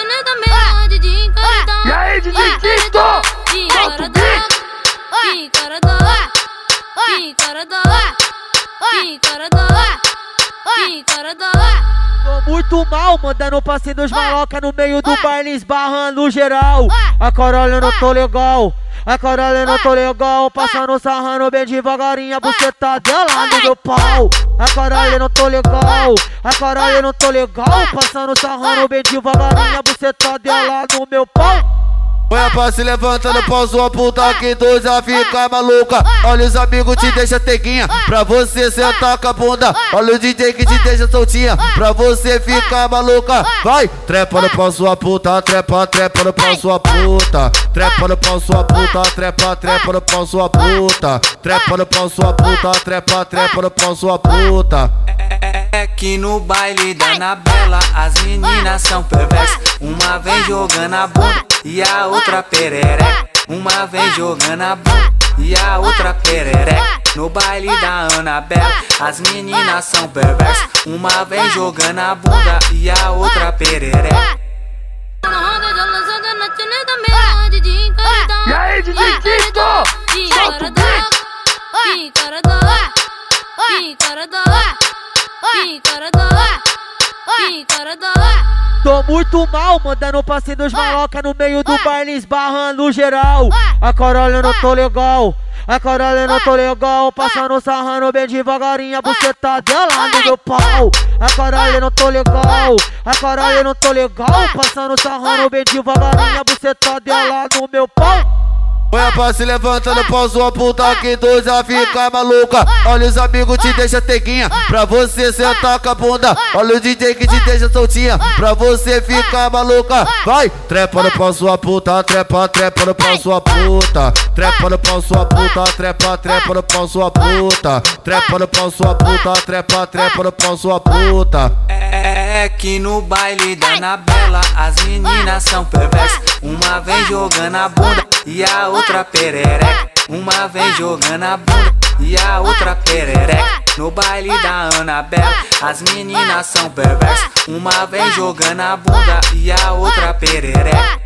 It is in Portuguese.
Tchanê da melhor de encaradão. E aí? De encaradão. Encaradão. Encaradão. Encaradão. Encaradão. Tô muito mal, mandando passe dos maloca no meio do baile, esbarrando geral. A eu não tô legal. A não tô legal. Passando sarrando bem devagarinho, a buceta dela no meu pau. A não tô legal. A não tô legal. Passando sarrando bem devagarinho, a buceta dela no meu pau. Olha pra se levantando, pau sua puta que tu já fica maluca. Olha os amigos te deixa teguinha, pra você sentar com a bunda. Olha o DJ que te deixa soltinha, pra você ficar maluca. Vai, trepa no pau sua puta, trepa, trepa no pau sua puta. Trepa no pau sua puta, trepa, trepa no pau sua puta. Trepa no pau sua puta, trepa, trepa no pau sua puta. É que no baile da Anabela as meninas são perversas. Uma vem jogando a bunda e a outra perereca. Uma vem jogando a bunda e a outra perereca. No baile da Anabela as meninas são perversas. Uma vem jogando a bunda e a outra perereca. E aí, DJ Tito? De encaradão. De encaradão. De encaradão. Tô muito mal, mandando passe dos maloca no meio do baile, esbarrando geral. A caralho, eu não tô legal. A caralho, eu não tô legal. Passando sarrando bem devagarinho, a buceta dela no meu pau. A caralho, eu não tô legal. A caralho, eu não tô legal. Passando sarrando bem devagarinho, a buceta dela no meu pau. Olha pra se levantando, pau sua puta que tu já fica maluca. Olha os amigos te deixa teguinha, pra você sentar com a bunda. Olha o DJ que te deixa soltinha, pra você ficar maluca. Vai, trepa no pau sua puta, trepa, trepa no pau sua puta. Trepa no pau sua puta, trepa, trepa no pau sua puta. Trepa no pau sua puta, trepa, trepa no pau sua puta. Que no baile da Anabela as meninas são perversas. Uma vem jogando a bunda e a outra perereca. Uma vem jogando a bunda e a outra perereca. No baile da Anabela as meninas são perversas. Uma vem jogando a bunda e a outra perereca.